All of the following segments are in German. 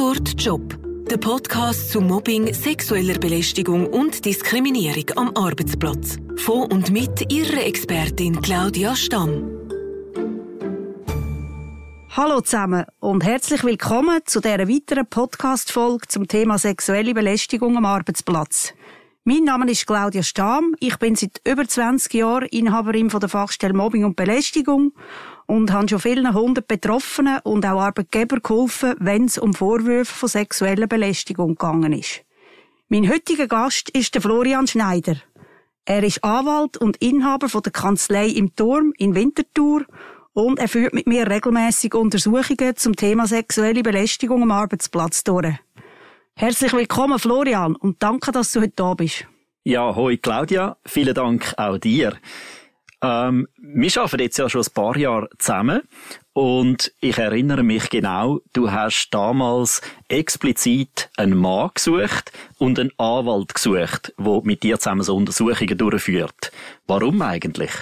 Tatort Job. Der Podcast zu Mobbing, sexueller Belästigung und Diskriminierung am Arbeitsplatz. Von und mit Ihrer Expertin Claudia Stamm. Hallo zusammen und herzlich willkommen zu dieser weiteren Podcast-Folge zum Thema sexuelle Belästigung am Arbeitsplatz. Mein Name ist Claudia Stamm. Ich bin seit über 20 Jahren Inhaberin von der Fachstelle Mobbing und Belästigung und habe schon vielen hundert Betroffenen und auch Arbeitgeber geholfen, wenn es um Vorwürfe von sexueller Belästigung gegangen ist. Mein heutiger Gast ist der Florian Schneider. Er ist Anwalt und Inhaber von der Kanzlei im Turm in Winterthur und er führt mit mir regelmäßig Untersuchungen zum Thema sexuelle Belästigung am Arbeitsplatz durch. Herzlich willkommen, Florian, und danke, dass du heute da bist. Ja, hoi Claudia, vielen Dank auch dir. Ähm, wir arbeiten jetzt ja schon ein paar Jahre zusammen und ich erinnere mich genau, du hast damals explizit einen Mann gesucht und einen Anwalt gesucht, der mit dir zusammen so Untersuchungen durchführt. Warum eigentlich?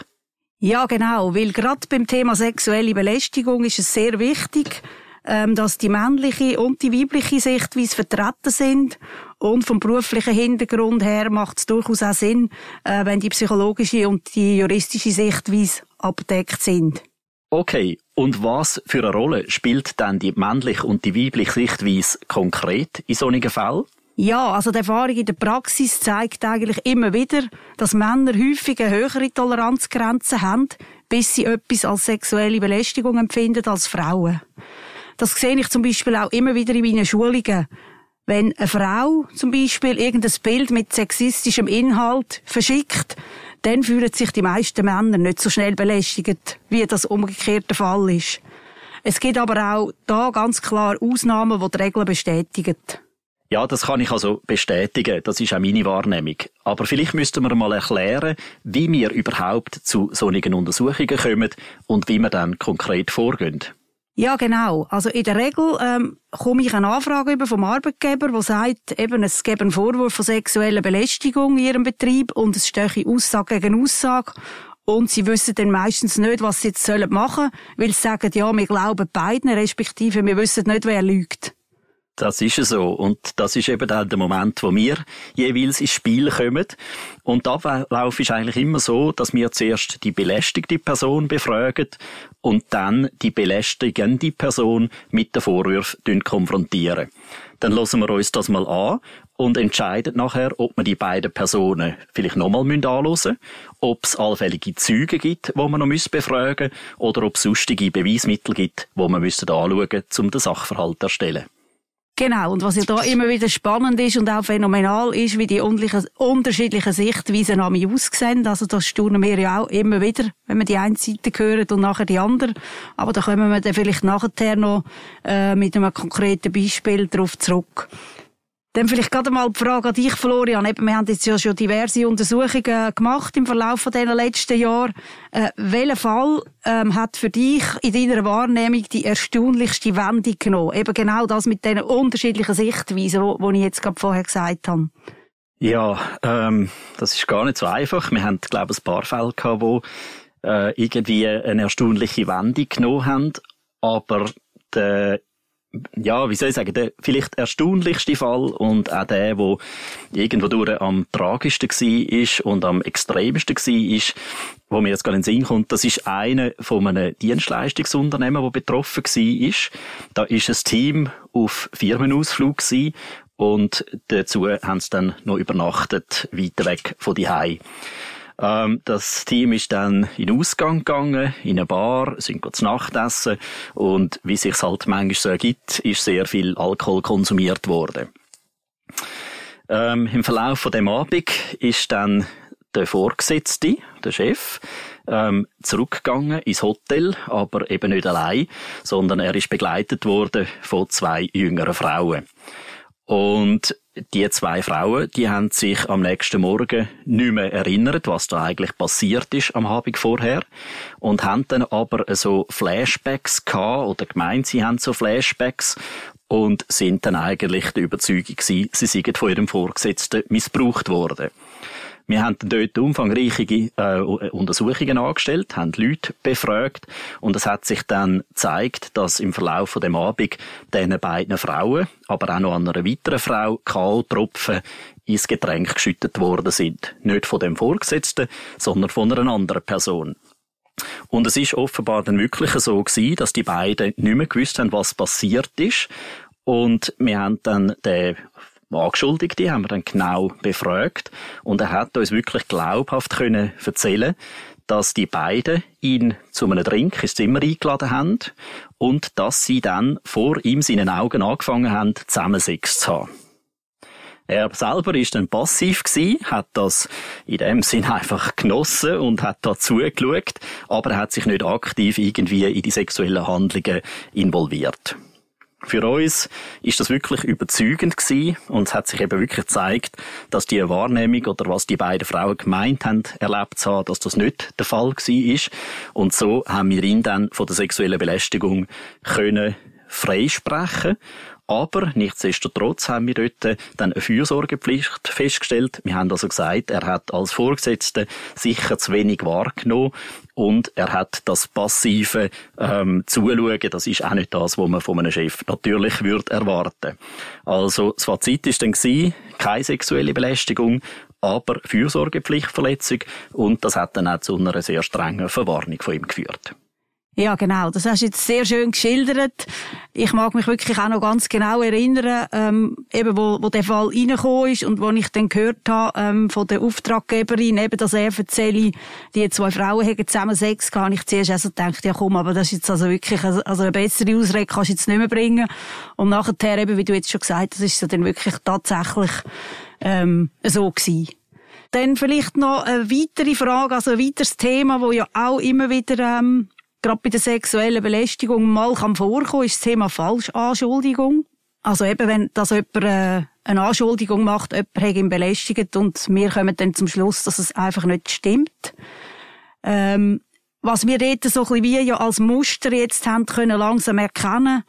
Ja, genau, weil gerade beim Thema sexuelle Belästigung ist es sehr wichtig, dass die männliche und die weibliche Sichtweise vertreten sind. Und vom beruflichen Hintergrund her macht es durchaus auch Sinn, äh, wenn die psychologische und die juristische Sichtweise abdeckt sind. Okay, und was für eine Rolle spielt dann die männliche und die weibliche Sichtweise konkret in solchen Fällen? Ja, also die Erfahrung in der Praxis zeigt eigentlich immer wieder, dass Männer häufig eine höhere Toleranzgrenze haben, bis sie etwas als sexuelle Belästigung empfinden als Frauen. Das sehe ich zum Beispiel auch immer wieder in meinen Schulungen. Wenn eine Frau zum Beispiel irgendein Bild mit sexistischem Inhalt verschickt, dann fühlen sich die meisten Männer nicht so schnell belästigt, wie das umgekehrte Fall ist. Es gibt aber auch da ganz klar Ausnahmen, die die Regeln bestätigen. Ja, das kann ich also bestätigen. Das ist auch meine Wahrnehmung. Aber vielleicht müssten wir mal erklären, wie wir überhaupt zu solchen Untersuchungen kommen und wie wir dann konkret vorgehen. Ja, genau. Also in der Regel ähm, komme ich eine Anfrage über vom Arbeitgeber, der sagt, eben, es gebe einen Vorwurf von sexueller Belästigung in ihrem Betrieb und es stehe Aussage gegen Aussage. Und sie wissen dann meistens nicht, was sie jetzt machen sollen, weil sie sagen, ja, wir glauben beiden, respektive wir wissen nicht, wer lügt. Das ist so. Und das ist eben dann der Moment, wo wir jeweils ins Spiel kommen. Und der Ablauf ist eigentlich immer so, dass wir zuerst die belästigte Person befragen und dann die belästigende Person mit den Vorwürfen konfrontieren. Dann lassen wir uns das mal an und entscheiden nachher, ob wir die beiden Personen vielleicht nochmal anschauen müssen, ob es allfällige Züge gibt, wo man noch befragen müssen, oder ob es sonstige Beweismittel gibt, wo man anschauen müssen, um den Sachverhalt zu erstellen. Genau, und was ja da immer wieder spannend ist und auch phänomenal ist, wie die unterschiedlichen Sichtweisen an mich aussehen. Also das staunen wir ja auch immer wieder, wenn wir die eine Seite hören und nachher die andere. Aber da kommen wir dann vielleicht nachher noch äh, mit einem konkreten Beispiel darauf zurück. Dann vielleicht gerade mal die Frage an dich, Florian. Eben, wir haben jetzt ja schon diverse Untersuchungen gemacht im Verlauf den letzten Jahren. Äh, welcher Fall ähm, hat für dich in deiner Wahrnehmung die erstaunlichste Wendung genommen? Eben genau das mit diesen unterschiedlichen Sichtweisen, die ich jetzt gerade vorher gesagt habe. Ja, ähm, das ist gar nicht so einfach. Wir haben, glaube ich, ein paar Fälle gehabt, wo äh, irgendwie eine erstaunliche Wendung genommen haben. Aber der ja, wie soll ich sagen, der vielleicht erstaunlichste Fall und auch der, wo irgendwo durch am tragischsten war und am extremsten war, wo mir jetzt gerade in den Sinn kommt, das ist einer von einem Dienstleistungsunternehmen, der betroffen war. Da ist ein Team auf Firmenausflug gewesen und dazu haben sie dann noch übernachtet, weiter weg von die Hause. Ähm, das Team ist dann in den Ausgang gegangen, in eine Bar, sind zu Nacht essen und wie sich's halt manchmal so ergibt, ist sehr viel Alkohol konsumiert worden. Ähm, Im Verlauf von dem Abend ist dann der Vorgesetzte, der Chef, ähm, zurückgegangen ins Hotel, aber eben nicht allein, sondern er ist begleitet worden von zwei jüngeren Frauen. Und die zwei Frauen, die haben sich am nächsten Morgen nicht mehr erinnert, was da eigentlich passiert ist am Abend vorher. Und haben dann aber so Flashbacks gehabt, oder gemeint, sie haben so Flashbacks. Und sind dann eigentlich der Überzeugung gewesen, sie seien von ihrem Vorgesetzten missbraucht worden. Wir haben dort umfangreiche äh, Untersuchungen angestellt, haben Leute befragt und es hat sich dann gezeigt, dass im Verlauf von dem Abend diesen beiden Frauen, aber auch noch einer weiteren Frau, K.O.-Tropfen ins Getränk geschüttet worden sind. Nicht von dem Vorgesetzten, sondern von einer anderen Person. Und es ist offenbar dann wirklich so gewesen, dass die beiden nicht mehr gewusst haben, was passiert ist. Und wir haben dann den Angeschuldigten haben wir dann genau befragt und er hat uns wirklich glaubhaft können erzählen, dass die beiden ihn zu einem Drink ins Zimmer eingeladen haben und dass sie dann vor ihm seinen Augen angefangen haben, zusammen Sex zu haben. Er selber ist dann passiv gewesen, hat das in dem Sinn einfach genossen und hat da zugeschaut, aber er hat sich nicht aktiv irgendwie in die sexuellen Handlungen involviert. Für uns ist das wirklich überzeugend gewesen und es hat sich eben wirklich gezeigt, dass die Wahrnehmung oder was die beiden Frauen gemeint haben, erlebt haben, dass das nicht der Fall gewesen ist. Und so haben wir ihn dann von der sexuellen Belästigung können freisprechen aber nichtsdestotrotz haben wir dort dann eine Fürsorgepflicht festgestellt. Wir haben also gesagt, er hat als Vorgesetzter sicher zu wenig wahrgenommen und er hat das passive ähm, Zuschauen, das ist auch nicht das, was man von einem Chef natürlich würde erwarten. Also das Fazit ist dann gewesen, keine sexuelle Belästigung, aber Fürsorgepflichtverletzung und das hat dann auch zu einer sehr strengen Verwarnung von ihm geführt. Ja, genau. Das hast du jetzt sehr schön geschildert. Ich mag mich wirklich auch noch ganz genau erinnern, ähm, eben wo, wo der Fall reingekommen ist und wo ich dann gehört habe ähm, von der Auftraggeberin, eben, dass er erzähle, die zwei Frauen haben zusammen Sex gehabt. Ich zuerst also gedacht, ja komm, aber das ist jetzt also wirklich, also, also eine bessere Ausrede kannst du jetzt nicht mehr bringen. Und nachher eben, wie du jetzt schon gesagt hast, ist es dann wirklich tatsächlich ähm, so gewesen. Dann vielleicht noch eine weitere Frage, also ein weiteres Thema, wo ja auch immer wieder ähm, gerade bei der sexuellen Belästigung mal kann vorkommen, ist das Thema Falschanschuldigung. Also eben, wenn das jemand äh, eine Anschuldigung macht, jemand hat ihn belästigt und wir kommen dann zum Schluss, dass es einfach nicht stimmt. Ähm, was wir dort so ein bisschen wie ja als Muster jetzt haben können langsam erkennen,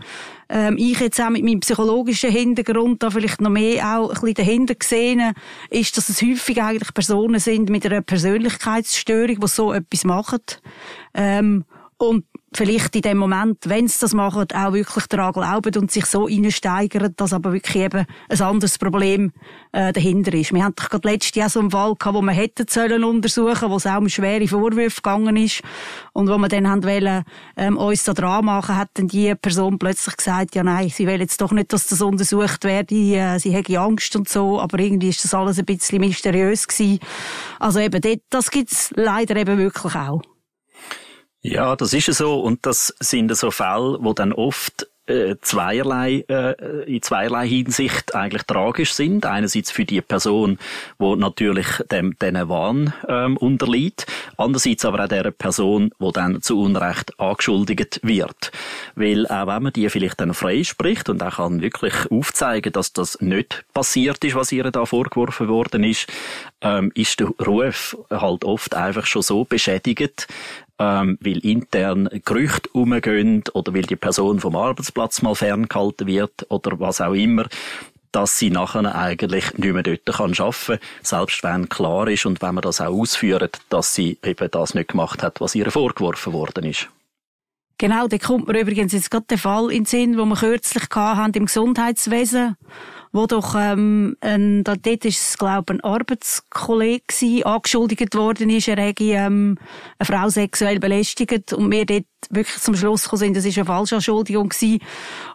ähm, ich jetzt auch mit meinem psychologischen Hintergrund da vielleicht noch mehr auch ein bisschen dahinter gesehen, ist, dass es häufig eigentlich Personen sind mit einer Persönlichkeitsstörung, die so etwas machen. Ähm, und vielleicht in dem Moment, wenn sie das machen, auch wirklich daran glauben und sich so reinsteigern, dass aber wirklich eben ein anderes Problem äh, dahinter ist. Wir hatten doch gerade letztes Jahr so einen Fall gehabt, wo wir hätten sollen untersuchen, wo es auch um schwere Vorwürfe gegangen ist und wo wir dann haben wollen, ähm, uns da dran machen, hat dann die Person plötzlich gesagt, ja nein, sie will jetzt doch nicht, dass das untersucht werde, äh, sie hätte Angst und so, aber irgendwie ist das alles ein bisschen mysteriös gewesen. Also eben, das gibt's leider eben wirklich auch. Ja, das ist so und das sind so Fälle, wo dann oft äh, zweierlei, äh, in zweierlei Hinsicht eigentlich tragisch sind. Einerseits für die Person, wo natürlich dem, diesen Wahn ähm, unterliegt. Andererseits aber auch der Person, wo dann zu Unrecht angeschuldigt wird. Weil auch wenn man die vielleicht dann freispricht und auch kann wirklich aufzeigen, dass das nicht passiert ist, was ihr da vorgeworfen worden ist, ähm, ist der Ruf halt oft einfach schon so beschädigt, ähm, weil intern Gerüchte umgehen oder weil die Person vom Arbeitsplatz mal ferngehalten wird oder was auch immer, dass sie nachher eigentlich nicht mehr dort arbeiten kann, selbst wenn klar ist und wenn man das auch ausführt, dass sie eben das nicht gemacht hat, was ihr vorgeworfen worden ist. Genau, da kommt mir übrigens jetzt gerade der Fall in den Sinn, wo wir kürzlich hatten im Gesundheitswesen wo doch, ähm, ein, da, dort ist es, glaube ein Arbeitskollege gewesen, angeschuldigt worden ist, er hätte, ähm, eine Frau sexuell belästigt und wir dort wirklich zum Schluss gekommen sind, das ist eine Falschanschuldigung gewesen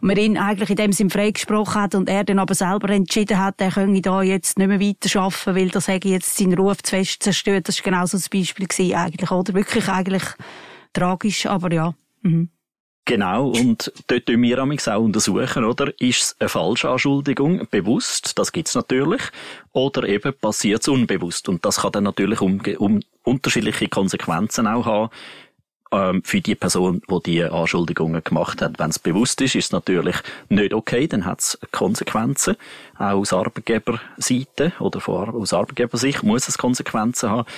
und wir ihn eigentlich in dem Sinn freigesprochen hat und er dann aber selber entschieden hat, er könne da jetzt nicht mehr weiterarbeiten, weil das hätte jetzt seinen Ruf zu fest zerstört. Das war genau so ein Beispiel gewesen, eigentlich, oder? Wirklich eigentlich tragisch, aber ja. Mhm. Genau, und dort tun wir auch untersuchen, oder? Ist es eine Falschanschuldigung bewusst? Das gibt's natürlich. Oder eben passiert es unbewusst? Und das kann dann natürlich um, um unterschiedliche Konsequenzen auch haben ähm, für die Person, die die Anschuldigungen gemacht hat. Wenn es bewusst ist, ist es natürlich nicht okay, dann hat es Konsequenzen. Auch aus Arbeitgeberseite oder von, aus Arbeitgebersicht muss es Konsequenzen haben.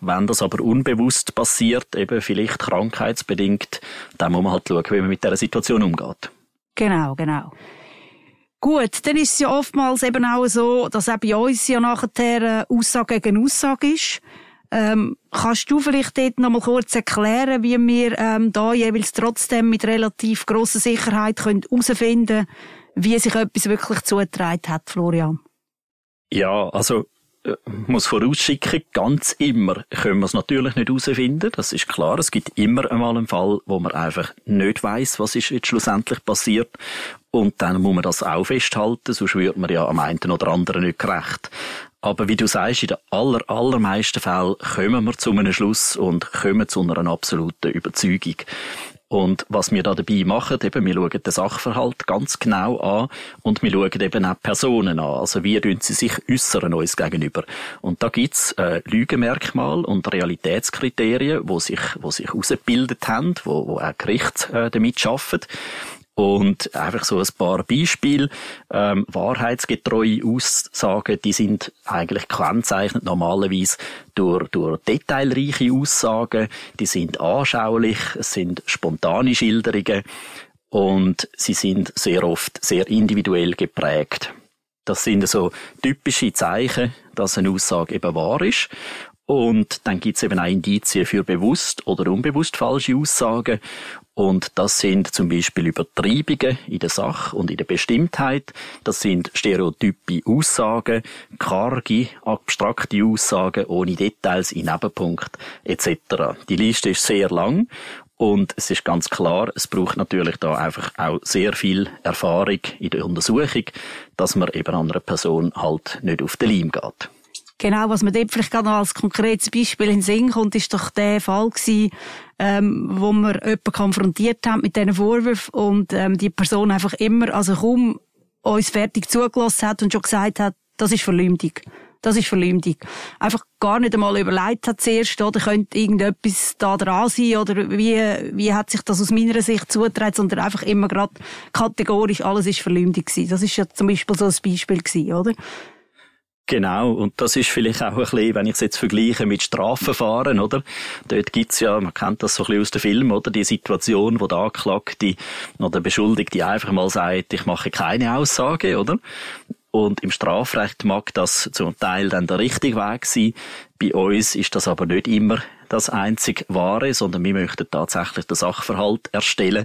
Wenn das aber unbewusst passiert, eben vielleicht krankheitsbedingt, dann muss man halt schauen, wie man mit dieser Situation umgeht. Genau, genau. Gut, dann ist es ja oftmals eben auch so, dass auch bei uns ja nachher Aussage gegen Aussage ist. Ähm, kannst du vielleicht dort noch mal kurz erklären, wie wir ähm, da jeweils trotzdem mit relativ grosser Sicherheit herausfinden können, wie sich etwas wirklich zugetragen hat, Florian? Ja, also äh, muss vorausschicken, ganz immer können wir es natürlich nicht herausfinden. Das ist klar. Es gibt immer einmal einen Fall, wo man einfach nicht weiß, was ist jetzt schlussendlich passiert. Und dann muss man das auch festhalten, sonst wird man ja am einen oder anderen nicht gerecht. Aber wie du sagst, in den aller, allermeisten Fällen kommen wir zu einem Schluss und kommen zu einer absoluten Überzeugung. Und was wir da dabei machen, eben, wir schauen den Sachverhalt ganz genau an und wir schauen eben auch Personen an. Also wie tun sie sich äußern uns gegenüber. Und da gibt's äh, Lügenmerkmale und Realitätskriterien, wo sich, wo sich ausgebildet haben, wo, wo auch Gerichte äh, damit arbeiten. Und einfach so ein paar Beispiele. Ähm, wahrheitsgetreue Aussagen, die sind eigentlich kennzeichnet normalerweise durch, durch detailreiche Aussagen. Die sind anschaulich, es sind spontane Schilderungen und sie sind sehr oft sehr individuell geprägt. Das sind so typische Zeichen, dass eine Aussage eben wahr ist. Und dann gibt es eben auch Indizien für bewusst oder unbewusst falsche Aussagen. Und das sind zum Beispiel Übertreibungen in der Sache und in der Bestimmtheit. Das sind stereotype Aussagen, karge, abstrakte Aussagen ohne Details in Nebenpunkt etc. Die Liste ist sehr lang und es ist ganz klar, es braucht natürlich da einfach auch sehr viel Erfahrung in der Untersuchung, dass man eben an einer Person halt nicht auf den Leim geht. Genau, was mir dort vielleicht noch als konkretes Beispiel in den Sinn kommt, ist doch der Fall gewesen, ähm, wo wir jemanden konfrontiert haben mit diesen Vorwürfen und ähm, die Person einfach immer, also kaum uns fertig zugelassen hat und schon gesagt hat, das ist Verleumdung. Das ist Verleumdung. Einfach gar nicht einmal überlegt hat zuerst, oder könnte irgendetwas da dran sein, oder wie, wie hat sich das aus meiner Sicht zugetragen, sondern einfach immer gerade kategorisch, alles ist Verleumdung gewesen. Das ist ja zum Beispiel so ein Beispiel gewesen, oder? Genau, und das ist vielleicht auch ein bisschen, wenn ich es jetzt vergleiche mit Strafverfahren, oder? Dort gibt's ja, man kennt das so ein bisschen aus dem Film, oder? Die Situation, wo der Anklagte oder der Beschuldigte einfach mal sagt, ich mache keine Aussage, oder? Und im Strafrecht mag das zum Teil dann der richtige Weg sein. Bei uns ist das aber nicht immer das einzig Wahre, sondern wir möchten tatsächlich den Sachverhalt erstellen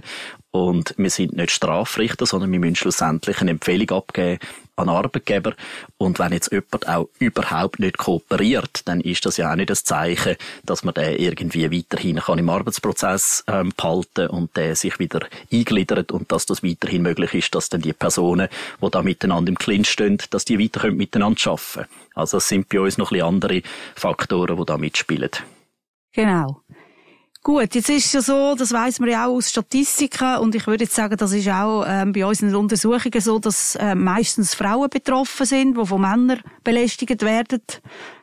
und wir sind nicht Strafrichter, sondern wir müssen schlussendlich eine Empfehlung abgeben an Arbeitgeber. Und wenn jetzt jemand auch überhaupt nicht kooperiert, dann ist das ja auch nicht das Zeichen, dass man den irgendwie weiterhin kann im Arbeitsprozess ähm, behalten und der sich wieder eingliedert und dass das weiterhin möglich ist, dass dann die Personen, die da miteinander im Clinch stehen, dass die weiter miteinander arbeiten können. Also es sind bei uns noch ein bisschen andere Faktoren, die da mitspielen. Genau. Gut, jetzt ist es ja so, das weiß man ja auch aus Statistiken und ich würde jetzt sagen, das ist auch ähm, bei unseren Untersuchungen so, dass äh, meistens Frauen betroffen sind, die von Männern belästigt werden.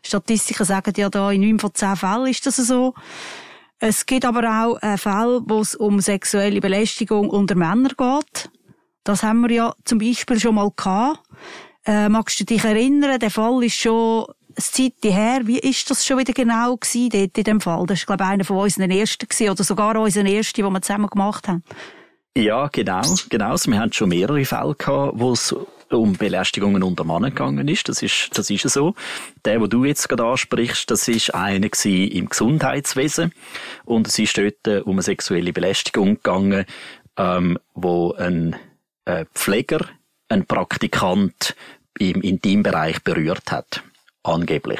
Statistiken sagen ja da, in neun von zehn Fällen ist das so. Es gibt aber auch äh, Fälle, wo es um sexuelle Belästigung unter Männern geht. Das haben wir ja zum Beispiel schon mal gehabt. Äh, magst du dich erinnern, der Fall ist schon eine Zeit her. Wie ist das schon wieder genau gewesen dort in dem Fall? Das ist, glaube ich, einer von unseren ersten gewesen, oder sogar unseren ersten, den wir zusammen gemacht haben. Ja, genau, genau. Wir haben schon mehrere Fälle gehabt, wo es um Belästigungen unter Männern gegangen ist. Das ist, das ist so. Der, wo du jetzt gerade ansprichst, das ist einer im Gesundheitswesen. Und es ist dort äh, um eine sexuelle Belästigung gegangen, ähm, wo ein äh, Pfleger, ein Praktikant im Intimbereich berührt hat angeblich.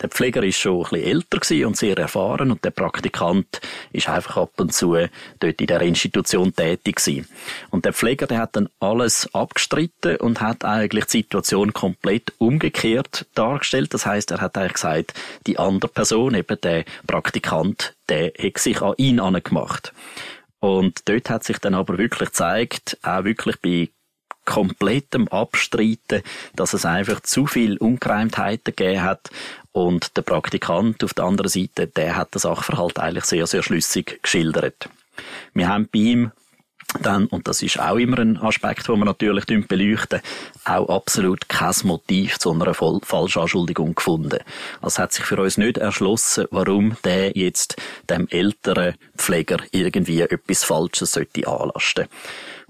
Der Pfleger ist schon ein bisschen älter und sehr erfahren und der Praktikant ist einfach ab und zu dort in der Institution tätig gewesen. Und der Pfleger, der hat dann alles abgestritten und hat eigentlich die Situation komplett umgekehrt dargestellt. Das heißt, er hat eigentlich gesagt, die andere Person, eben der Praktikant, der hat sich an ihn angemacht. Und dort hat sich dann aber wirklich gezeigt, auch wirklich bei komplettem Abstreiten, dass es einfach zu viel Ungereimtheiten gegeben hat und der Praktikant auf der anderen Seite, der hat das Sachverhalt eigentlich sehr, sehr schlüssig geschildert. Wir haben bei ihm dann, und das ist auch immer ein Aspekt, den wir natürlich beleuchten, auch absolut kein Motiv zu einer Falschanschuldigung gefunden. Also es hat sich für uns nicht erschlossen, warum der jetzt dem älteren Pfleger irgendwie etwas Falsches sollte anlasten.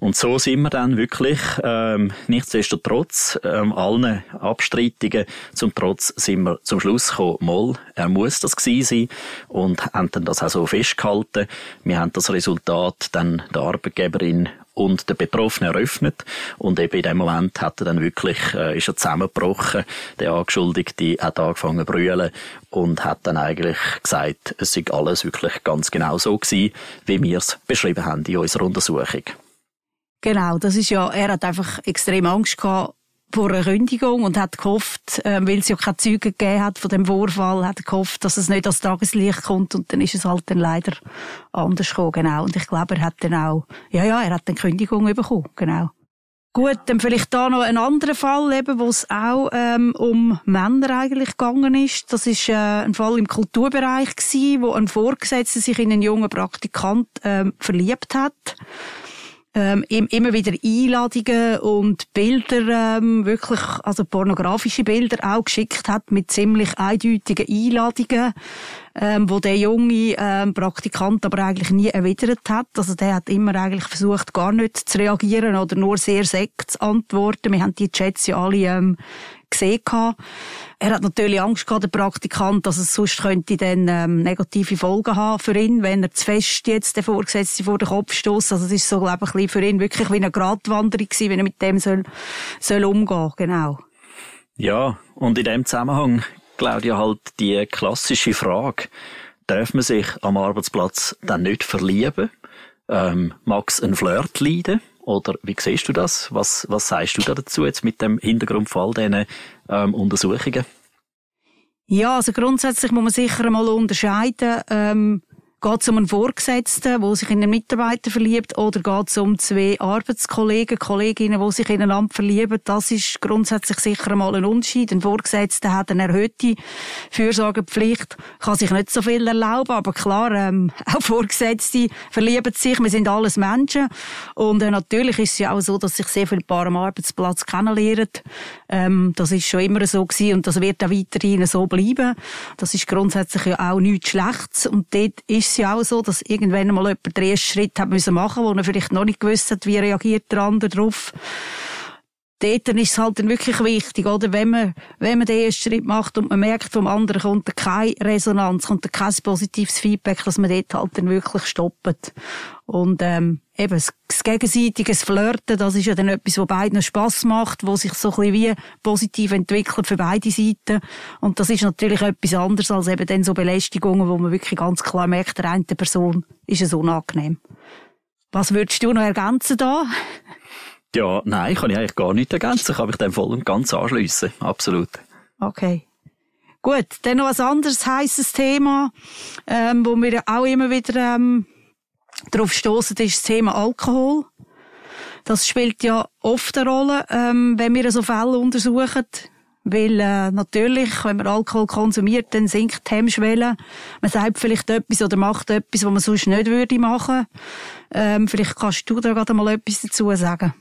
Und so sind wir dann wirklich, ähm, nichtsdestotrotz, ähm, allen Abstreitungen zum Trotz sind wir zum Schluss gekommen, mal, er muss das gewesen sein und haben dann das auch so festgehalten. Wir haben das Resultat dann der Arbeitgeberin und der Betroffene eröffnet. Und eben in dem Moment hat er dann wirklich äh, ist er zusammengebrochen. Der Angeschuldigte hat angefangen zu brüllen und hat dann eigentlich gesagt es sei alles wirklich ganz genau so gewesen wie wir es beschrieben haben in unserer Untersuchung genau das ist ja er hat einfach extrem Angst gehabt vor einer Kündigung und hat gehofft, äh, weil es ja keine Züge gegeben hat von dem Vorfall, hat gehofft, dass es nicht ans Tageslicht kommt und dann ist es halt dann leider anders gekommen, genau. Und ich glaube, er hat dann auch, ja, ja, er hat dann Kündigung bekommen, genau. Gut, dann vielleicht da noch ein anderer Fall, eben, wo es auch ähm, um Männer eigentlich gegangen ist. Das ist äh, ein Fall im Kulturbereich gewesen, wo ein Vorgesetzter sich in einen jungen Praktikant ähm, verliebt hat ähm, immer wieder Einladungen und Bilder, ähm, wirklich, also pornografische Bilder auch geschickt hat mit ziemlich eindeutigen Einladungen, ähm, wo der junge ähm, Praktikant aber eigentlich nie erwidert hat. Also der hat immer eigentlich versucht, gar nicht zu reagieren oder nur sehr sekt zu antworten. Wir haben die Chats ja alle ähm, gesehen gehabt. Er hat natürlich Angst gehabt, der Praktikant, dass es sonst könnte dann ähm, negative Folgen haben für ihn, wenn er zu fest jetzt den Vorgesetzten vor den Kopf stößt. Also es ist so, glaube ich, für ihn wirklich wie eine Gratwanderung gewesen, wenn er mit dem soll, soll umgehen, genau. Ja, und in dem Zusammenhang, Claudia, halt die klassische Frage, darf man sich am Arbeitsplatz dann nicht verlieben? Ähm, mag es ein Flirt leiden? Oder wie siehst du das? Was, was sagst du da dazu jetzt mit dem Hintergrund von all diesen ähm, Untersuchungen? Ja, also grundsätzlich muss man sicher einmal unterscheiden, ähm, Geht es um einen Vorgesetzten, der sich in einen Mitarbeiter verliebt, oder geht es um zwei Arbeitskollegen, Kolleginnen, die sich ineinander verlieben? Das ist grundsätzlich sicher einmal ein Unterschied. Ein Vorgesetzter hat eine erhöhte Fürsorgepflicht, kann sich nicht so viel erlauben, aber klar, ähm, auch Vorgesetzte verlieben sich, wir sind alles Menschen. Und äh, natürlich ist es ja auch so, dass sich sehr viele Paare am Arbeitsplatz kennenlernen. Ähm, das ist schon immer so gewesen und das wird auch weiterhin so bleiben. Das ist grundsätzlich ja auch nichts Schlechtes. Und dort ist es ja auch so, dass irgendwann mal jemand den ersten Schritt hat müssen machen, wo er vielleicht noch nicht gewusst hat, wie reagiert der andere darauf. Dort ist es halt dann wirklich wichtig, oder? Wenn man, wenn man den ersten Schritt macht und man merkt, vom anderen kommt keine Resonanz, kommt kein positives Feedback, dass man dort halt dann wirklich stoppt. Und, ähm, eben, das, das gegenseitige Flirten, das ist ja dann etwas, was beiden Spass macht, wo sich so ein bisschen wie positiv entwickelt für beide Seiten. Und das ist natürlich etwas anderes als eben dann so Belästigungen, wo man wirklich ganz klar merkt, der eine Person ist es unangenehm. Was würdest du noch ergänzen da? Ja, nein, kann ich eigentlich gar nicht ergänzen. Kann mich dem voll und ganz anschliessen. Absolut. Okay. Gut, dann noch ein anderes heißes Thema, ähm, wo wir auch immer wieder ähm, darauf stoßen, ist das Thema Alkohol. Das spielt ja oft eine Rolle, ähm, wenn wir so Fälle untersuchen. Weil äh, natürlich, wenn man Alkohol konsumiert, dann sinkt die Hemmschwelle. Man sagt vielleicht etwas oder macht etwas, was man sonst nicht würde machen. Ähm, vielleicht kannst du da gerade mal etwas dazu sagen.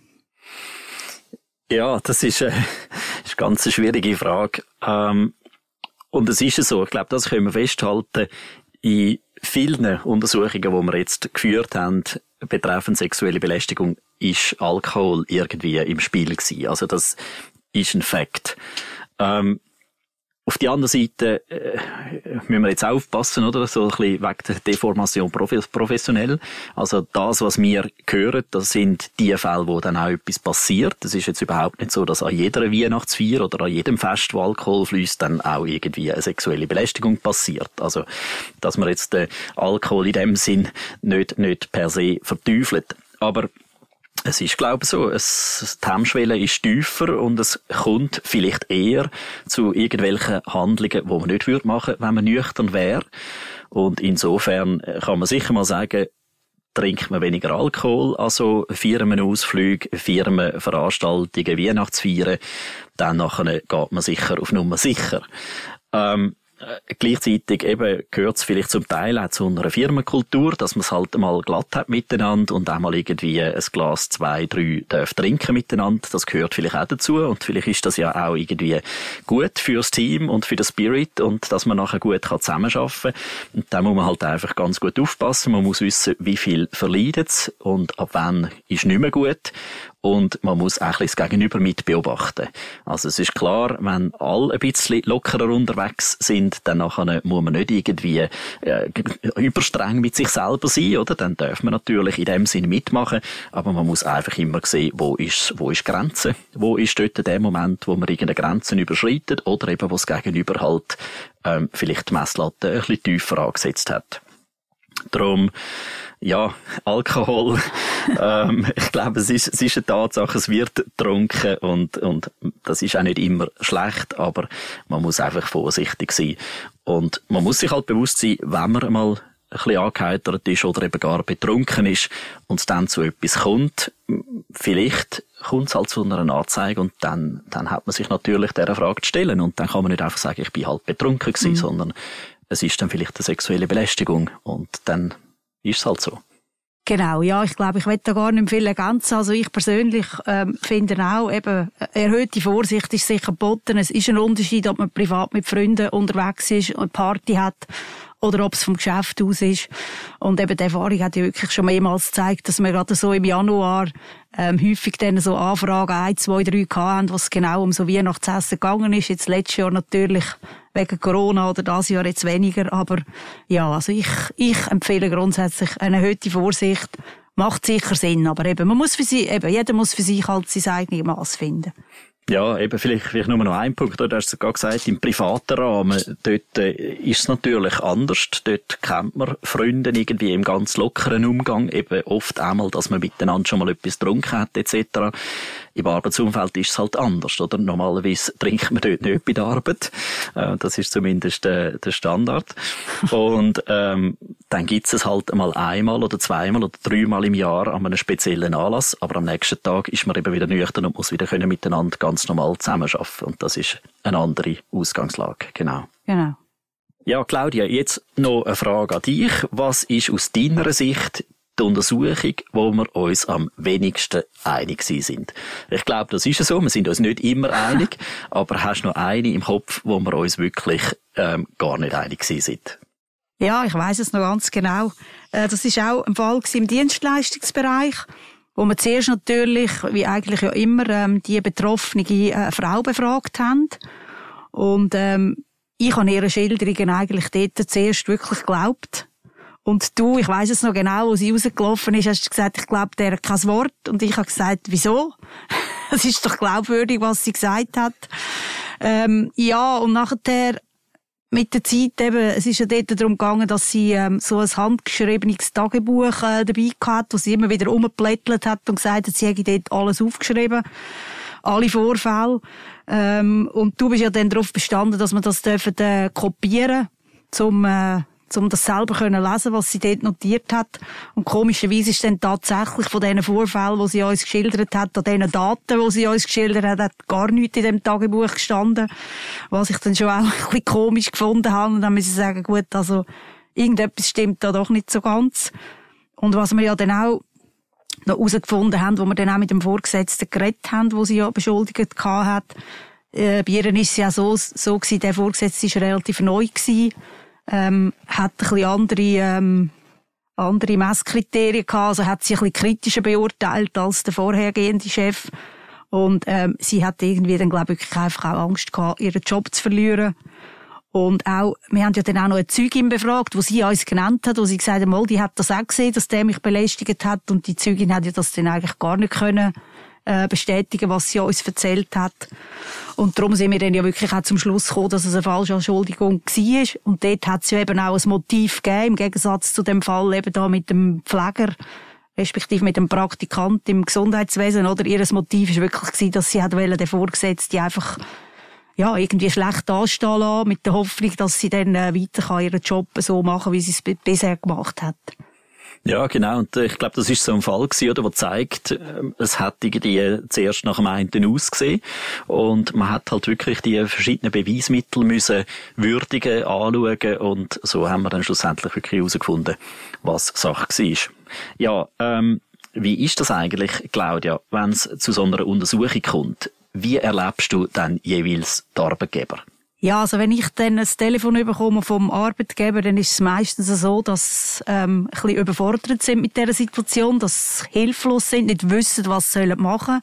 Ja, das ist, äh, ist eine ganz schwierige Frage. Ähm, und es ist so, ich glaube, das können wir festhalten, in vielen Untersuchungen, die wir jetzt geführt haben, betreffend sexuelle Belästigung, ist Alkohol irgendwie im Spiel gewesen. Also das ist ein Fakt. Ähm, auf die andere Seite äh, müssen wir jetzt aufpassen, oder? So ein bisschen wegen der Deformation professionell. Also das, was wir hören, das sind die Fälle, wo dann auch etwas passiert. Das ist jetzt überhaupt nicht so, dass an jeder Weihnachtsfeier oder an jedem Fest, wo Alkohol fließt, dann auch irgendwie eine sexuelle Belästigung passiert. Also, dass man jetzt den Alkohol in dem Sinn nicht, nicht per se verteufelt. Aber es ist, glaube ich, so, es, die Hemmschwelle ist tiefer und es kommt vielleicht eher zu irgendwelchen Handlungen, die man nicht würde machen, wenn man nüchtern wäre. Und insofern äh, kann man sicher mal sagen, trinkt man weniger Alkohol, also Firmenausflüge, Firmenveranstaltungen, Weihnachtsfeiern, dann nachher geht man sicher auf Nummer sicher. Ähm, äh, gleichzeitig eben gehört es vielleicht zum Teil auch zu einer Firmenkultur, dass man es halt mal glatt hat miteinander und auch mal irgendwie ein Glas, zwei, drei darf trinken miteinander. Das gehört vielleicht auch dazu und vielleicht ist das ja auch irgendwie gut fürs Team und für den Spirit und dass man nachher gut kann zusammenarbeiten kann. Und da muss man halt einfach ganz gut aufpassen. Man muss wissen, wie viel verleidet und ab wann ist nicht mehr gut und man muss auch ein bisschen das Gegenüber mit beobachten. Also es ist klar, wenn alle ein bisschen lockerer unterwegs sind, dann nachher muss man nicht irgendwie äh, überstreng mit sich selber sein, oder? Dann darf man natürlich in dem Sinn mitmachen, aber man muss einfach immer sehen, wo ist, wo ist Grenze, wo ist dort der Moment, wo man irgendeine Grenze überschreitet oder eben, wo das Gegenüber halt ähm, vielleicht die Messlatte ein bisschen tiefer angesetzt hat. Darum ja, Alkohol, ähm, ich glaube, es ist, es ist eine Tatsache, es wird getrunken und, und das ist auch nicht immer schlecht, aber man muss einfach vorsichtig sein. Und man muss sich halt bewusst sein, wenn man mal ein bisschen angeheitert ist oder eben gar betrunken ist und es dann zu etwas kommt, vielleicht kommt es halt zu einer Anzeige und dann, dann hat man sich natürlich dieser Frage zu stellen und dann kann man nicht einfach sagen, ich bin halt betrunken gewesen, mhm. sondern es ist dann vielleicht eine sexuelle Belästigung und dann ist halt so. Genau, ja, ich glaube, ich will da gar nicht viel ergänzen. Also ich persönlich ähm, finde auch, eben, erhöhte Vorsicht ist sicher geboten. Es ist ein Unterschied, ob man privat mit Freunden unterwegs ist und Party hat oder ob es vom Geschäft aus ist. Und eben die Erfahrung hat ja wirklich schon mehrmals gezeigt, dass wir gerade so im Januar ähm, häufig dann so Anfragen ein, zwei, drei hatten, was genau um so Weihnachtsessen gegangen ist. Jetzt letztes Jahr natürlich wegen Corona oder das Jahr jetzt weniger. Aber ja, also ich, ich empfehle grundsätzlich eine erhöhte Vorsicht. Macht sicher Sinn, aber eben, man muss für sie, eben, jeder muss für sich halt sein eigenes Maß finden. Ja, eben vielleicht, vielleicht nur noch ein Punkt. Du hast es gerade gesagt, im privaten Rahmen, dort äh, ist es natürlich anders. Dort kennt man Freunde irgendwie im ganz lockeren Umgang. Eben oft einmal, dass man miteinander schon mal etwas getrunken hat, etc. Im Arbeitsumfeld ist es halt anders, oder? Normalerweise trinkt man dort nicht bei der Arbeit. Äh, das ist zumindest der, der Standard. Und ähm, dann gibt es halt mal einmal oder zweimal oder dreimal im Jahr an einem speziellen Anlass, aber am nächsten Tag ist man eben wieder nüchtern und muss wieder können miteinander ganz normal zusammenarbeiten. Und das ist eine andere Ausgangslage, genau. Genau. Ja, Claudia, jetzt noch eine Frage an dich. Was ist aus deiner Sicht die Untersuchung, wo wir uns am wenigsten einig sind. Ich glaube, das ist so. Wir sind uns nicht immer einig, aber hast du noch eine im Kopf, wo wir uns wirklich ähm, gar nicht einig sind? Ja, ich weiß es noch ganz genau. Äh, das ist auch ein Fall im Dienstleistungsbereich, wo wir zuerst natürlich, wie eigentlich ja immer, ähm, die betroffene äh, Frau befragt haben. Und ähm, ich habe ihre Schilderungen eigentlich dort zuerst wirklich geglaubt. Und du, ich weiß es noch genau, wo sie rausgelaufen ist, hast gesagt, ich glaube der hat kein Wort. Und ich habe gesagt, wieso? Es ist doch glaubwürdig, was sie gesagt hat. Ähm, ja, und nachher mit der Zeit eben, es ist ja dort darum gegangen, dass sie ähm, so ein handgeschriebenes Tagebuch äh, dabei hatte, wo sie immer wieder umgeblättert hat und gesagt hat, sie hätte dort alles aufgeschrieben, alle Vorfälle. Ähm, und du bist ja dann darauf bestanden, dass man das dürfen, äh, kopieren zum äh, um das selber können lesen, was sie dort notiert hat. Und komischerweise ist dann tatsächlich von diesen Vorfällen, die sie uns geschildert hat, an diesen Daten, die sie uns geschildert hat, hat gar nichts in dem Tagebuch gestanden. Was ich dann schon auch ein bisschen komisch gefunden habe. Und dann muss ich sagen, gut, also, irgendetwas stimmt da doch nicht so ganz. Und was wir ja dann auch noch herausgefunden haben, wo wir dann auch mit dem Vorgesetzten geredet haben, wo sie ja beschuldigt hat, äh, bei ihr ist es ja so, so gewesen, der Vorgesetzte war relativ neu gewesen ähm, hat ein bisschen andere, ähm, andere Messkriterien gehabt, also hat sie ein bisschen kritischer beurteilt als der vorhergehende Chef. Und ähm, sie hat irgendwie dann, glaube ich, einfach auch Angst gehabt, ihren Job zu verlieren. Und auch, wir haben ja dann auch noch eine Zeugin befragt, wo sie uns genannt hat, wo sie gesagt hat, die hat das auch gesehen, dass der mich belästigt hat. Und die Zeugin hat ja das dann eigentlich gar nicht können äh, bestätigen, was sie uns erzählt hat. Und darum sind wir dann ja wirklich auch zum Schluss gekommen, dass es eine falsche Entschuldigung war. Und dort hat es ja eben auch ein Motiv gegeben, im Gegensatz zu dem Fall eben da mit dem Pfleger, respektive mit dem Praktikant im Gesundheitswesen, oder? Ihr Motiv war wirklich gewesen, dass sie hat wollen, den Vorgesetzten einfach, ja, irgendwie schlecht anstehen lassen, mit der Hoffnung, dass sie dann äh, weiter kann ihren Job so machen, wie sie es bisher gemacht hat. Ja, genau. Und äh, ich glaube, das ist so ein Fall gewesen, oder, der zeigt, ähm, es hat irgendwie zuerst nach dem einen ausgesehen und man hat halt wirklich die verschiedenen Beweismittel müssen würdigen, anschauen und so haben wir dann schlussendlich wirklich herausgefunden, was Sache war. Ja, ähm, wie ist das eigentlich, Claudia, wenn es zu so einer Untersuchung kommt? Wie erlebst du dann jeweils die Arbeitgeber? Ja, also wenn ich dann ein Telefon bekomme vom Arbeitgeber, dann ist es meistens so, dass ähm, ein bisschen überfordert sind mit dieser Situation, dass sie hilflos sind, nicht wissen, was sie machen sollen.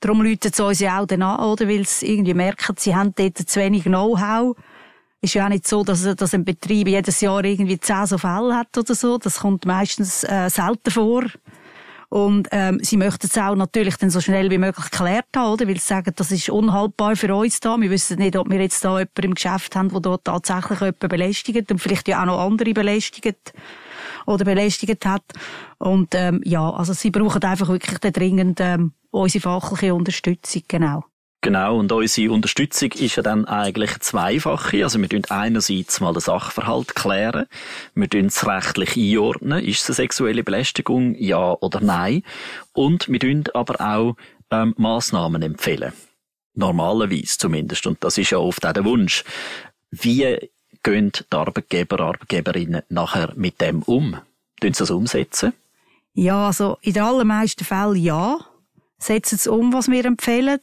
Darum läutet es uns ja auch dann an, oder? Weil sie irgendwie merken, sie haben dort zu wenig Know-how. Ist ja auch nicht so, dass, dass ein Betrieb jedes Jahr irgendwie zehn so Fälle hat oder so. Das kommt meistens äh, selten vor. Und ähm, sie möchten es auch natürlich dann so schnell wie möglich geklärt haben, oder? Weil sie sagen, das ist unhaltbar für uns da. Wir wissen nicht, ob wir jetzt da jemanden im Geschäft haben, der dort tatsächlich jemanden belästigt und vielleicht ja auch noch andere belästigt oder belästigt hat. Und ähm, ja, also sie brauchen einfach wirklich dringend ähm, unsere fachliche Unterstützung, genau. Genau, und unsere Unterstützung ist ja dann eigentlich zweifache. Also wir tun einerseits mal den Sachverhalt klären, wir tun es rechtlich einordnen, ist es eine sexuelle Belästigung, ja oder nein, und wir tun aber auch ähm, Massnahmen empfehlen. Normalerweise zumindest, und das ist ja oft auch der Wunsch. Wie gehen die Arbeitgeber, Arbeitgeberinnen nachher mit dem um? Tun sie das umsetzen? Ja, also in den allermeisten Fällen ja. Setzen sie um, was wir empfehlen.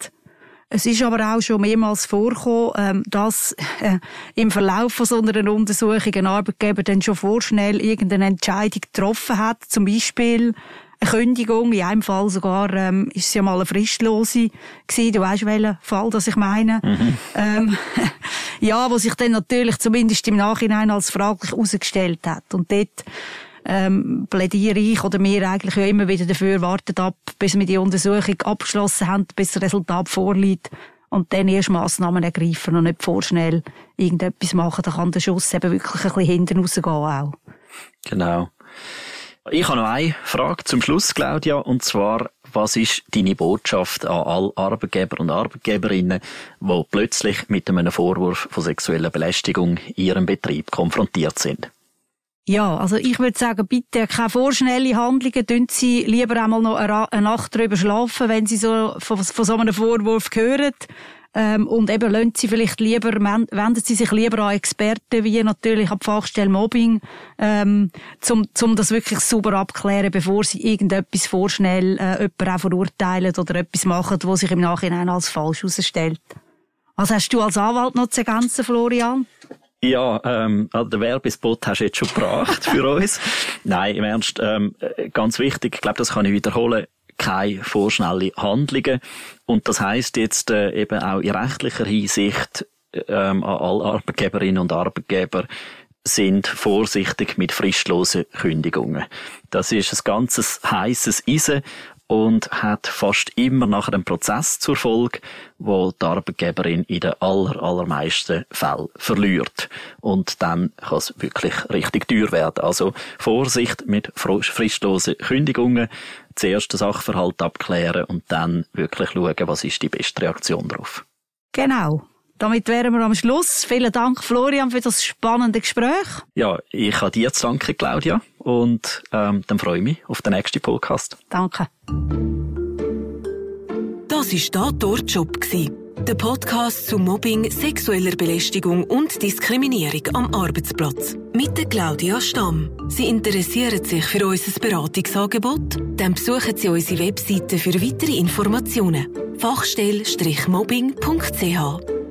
Es ist aber auch schon mehrmals vorgekommen, ähm, dass äh, im Verlauf von so einer Untersuchung ein Arbeitgeber dann schon vorschnell irgendeine Entscheidung getroffen hat, zum Beispiel eine Kündigung, in einem Fall sogar ähm, ist es ja mal eine Fristlose gewesen, du weißt welchen Fall, das ich meine. Mhm. Ähm, ja, wo sich dann natürlich zumindest im Nachhinein als fraglich herausgestellt hat. Und dort ähm, plädiere ich oder wir eigentlich ja immer wieder dafür, wartet ab, bis wir die Untersuchung abgeschlossen haben, bis das Resultat vorliegt und dann erst Massnahmen ergreifen und nicht vorschnell irgendetwas machen. Da kann der Schuss eben wirklich ein bisschen hinten rausgehen auch. Genau. Ich habe noch eine Frage zum Schluss, Claudia, und zwar, was ist deine Botschaft an alle Arbeitgeber und Arbeitgeberinnen, die plötzlich mit einem Vorwurf von sexueller Belästigung in ihrem Betrieb konfrontiert sind? Ja, also ich würde sagen, bitte keine vorschnelle Handlungen. Tun Sie lieber einmal noch eine Nacht drüber schlafen, wenn Sie so von, von so einem Vorwurf hören. Ähm, und eben lassen Sie vielleicht lieber, wenden Sie sich lieber an Experten, wie natürlich an die Fachstelle Mobbing, ähm, zum, zum das wirklich super abklären, bevor Sie irgendetwas vorschnell äh, jemanden auch verurteilen oder etwas machen, was sich im Nachhinein als falsch herausstellt. Was hast du als Anwalt noch zu ergänzen, Florian? Ja, ähm, also den Werbespot hast du jetzt schon gebracht für uns. Nein, im Ernst, ähm, ganz wichtig, ich glaube, das kann ich wiederholen, keine vorschnelle Handlungen. Und das heißt jetzt äh, eben auch in rechtlicher Hinsicht ähm, an alle Arbeitgeberinnen und Arbeitgeber, sind vorsichtig mit fristlosen Kündigungen. Das ist ein ganzes heißes Eisen und hat fast immer nachher einen Prozess zur Folge, wo die Arbeitgeberin in den aller, allermeisten Fällen verliert. Und dann kann es wirklich richtig teuer werden. Also Vorsicht mit fristlosen Kündigungen, zuerst den Sachverhalt abklären und dann wirklich schauen, was ist die beste Reaktion darauf. Genau. Damit wären wir am Schluss. Vielen Dank, Florian, für das spannende Gespräch. Ja, ich habe dir zu danken, Claudia. Und ähm, dann freue ich mich auf den nächsten Podcast. Danke. Das war der Torjob der Podcast zu Mobbing, sexueller Belästigung und Diskriminierung am Arbeitsplatz. Mit der Claudia Stamm. Sie interessieren sich für unser Beratungsangebot? Dann besuchen Sie unsere Webseite für weitere Informationen. Fachstelle-mobbing.ch